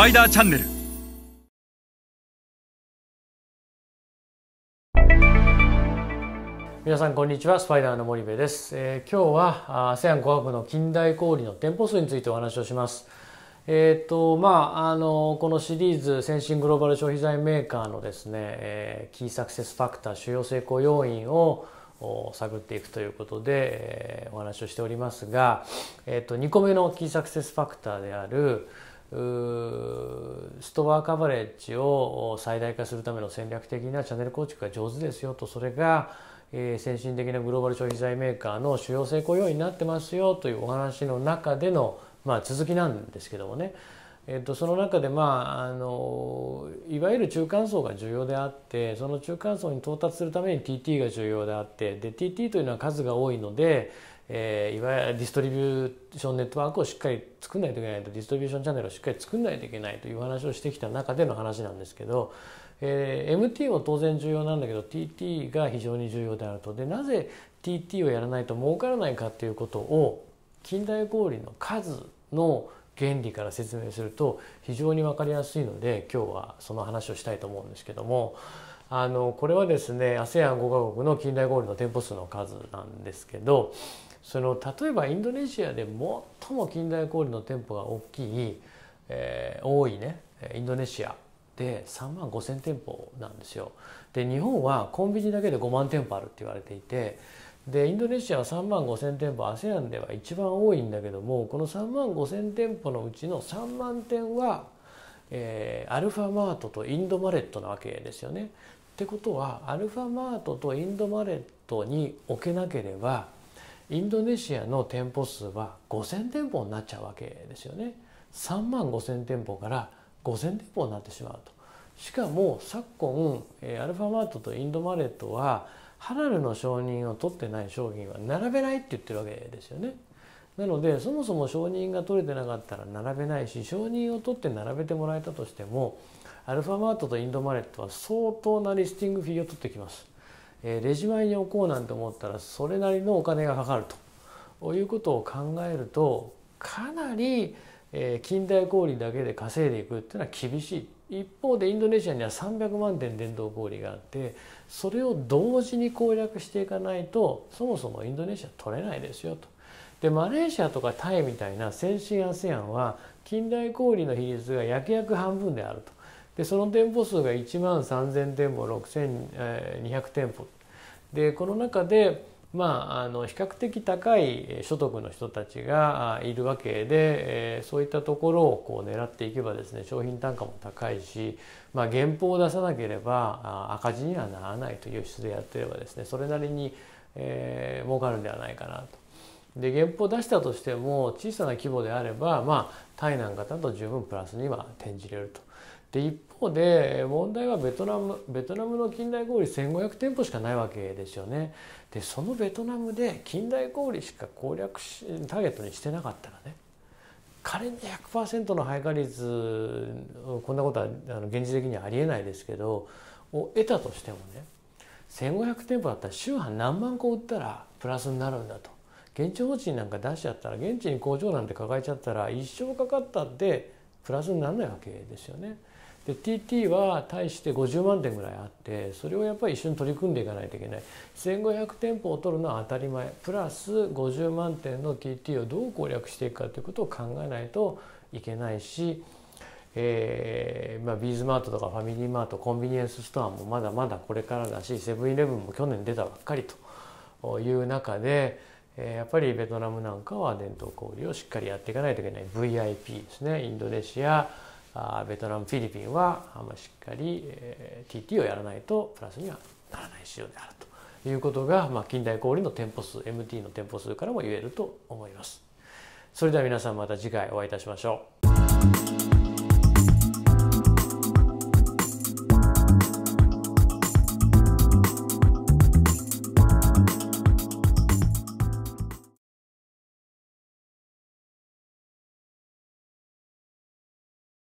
パイダーチャンネル皆さんこんにちは。スパイダーの森部です、えー、今日は ASEAN 5カの近代小売の店舗数についてお話をします。えーとまあ、あのこのシリーズ先進グローバル消費財メーカーのですね、えー、キーサクセスファクター主要成功要因を探っていくということで、えー、お話をしておりますが、えーと、2個目のキーサクセスファクターであるストアカバレッジを最大化するための戦略的なチャンネル構築が上手ですよとそれが、え、先進的なグローバル消費財メーカーの主要成功要因になってますよというお話の中でのまあ、続きなんですけどもね、えー、とその中で、まあ、あのいわゆる中間層が重要であってその中間層に到達するために TT が重要であってで TT というのは数が多いので、えー、いわゆるディストリビューションネットワークをしっかり作んないといけないとディストリビューションチャンネルをしっかり作んないといけないという話をしてきた中での話なんですけど、えー、MT も当然重要なんだけど TT が非常に重要であると。でなぜ TT をやらないと儲からないかということを近代小売の数の原理から説明すると非常に分かりやすいので今日はその話をしたいと思うんですけどもあのこれはですね ASEAN5 カ国の近代ゴールの店舗数の数なんですけどその例えばインドネシアで最も近代小売の店舗が大きい、えー、多いねインドネシアで3万5千店舗なんですよ。で日本はコンビニだけで5万店舗あるって言われていてでインドネシアは3万5千店舗 ASEAN では一番多いんだけどもこの3万5千店舗のうちの3万店は、えー、アルファマートとインドマレットなわけですよね。ってことはアルファマートとインドマレットに置けなければインドネシアの店舗数は5,000店舗になっちゃうわけですよね。3万5,000店舗から5,000店舗になってしまうと。しかも昨今アルファマートとインドマレットはハラルの承認を取ってない商品は並べないって言ってるわけですよね。なのでそもそも承認が取れてなかったら並べないし承認を取って並べてもらえたとしてもアルファマートとインドマレットは相当なリスティングフィーを取ってきます。えレジ前に置こうなんて思ったらそれなりのお金がかかるということを考えるとかなりえ近代小売だけで稼いでいくっていうのは厳しい一方でインドネシアには300万点電動小売があってそれを同時に攻略していかないとそもそもインドネシア取れないですよと。でマレーシアとかタイみたいな先進 ASEAN は近代小売の比率が約約半分であると。でその店舗数が1万3,000店舗6,200店舗でこの中でまあ、あの比較的高い所得の人たちがいるわけで、え、そういったところをこう狙っていけばですね商品単価も高いし、まあ、原稿を出さなければ赤字にはならないという質でやってればですねそれなりに、えー、儲かるんではないかなと。で原稿を出したとしても小さな規模であれば、まあ、タイなんかだと十分プラスには転じれると。で一方で問題はベトナムベトナムの近代小売1500店舗しかないわけですよね。でそのベトナムで近代小売しか攻略しターゲットにしてなかったらね仮に100%の配下率こんなことは現実的にはありえないですけどを得たとしてもね1500店舗だったら週半何万個売ったらプラスになるんだと現地法人なんか出しちゃったら現地に工場なんて抱えちゃったら一生かかったってプラスにならないわけですよね。で TT は対して50万点ぐらいあってそれをやっぱり一緒に取り組んでいかないといけない1500店舗を取るのは当たり前プラス50万点の TT をどう攻略していくかということを考えないといけないし、えーまあ、ビーズマートとかファミリーマートコンビニエンスストアもまだまだこれからだしセブンイレブンも去年出たばっかりという中でやっぱりベトナムなんかは伝統小売をしっかりやっていかないといけない VIP ですねインドネシアベトナムフィリピンはあましっかり TT をやらないとプラスにはならない市場であるということが、まあ、近代小売の店舗数 MT の店舗数からも言えると思います。それでは皆さんまた次回お会いいたしましょう。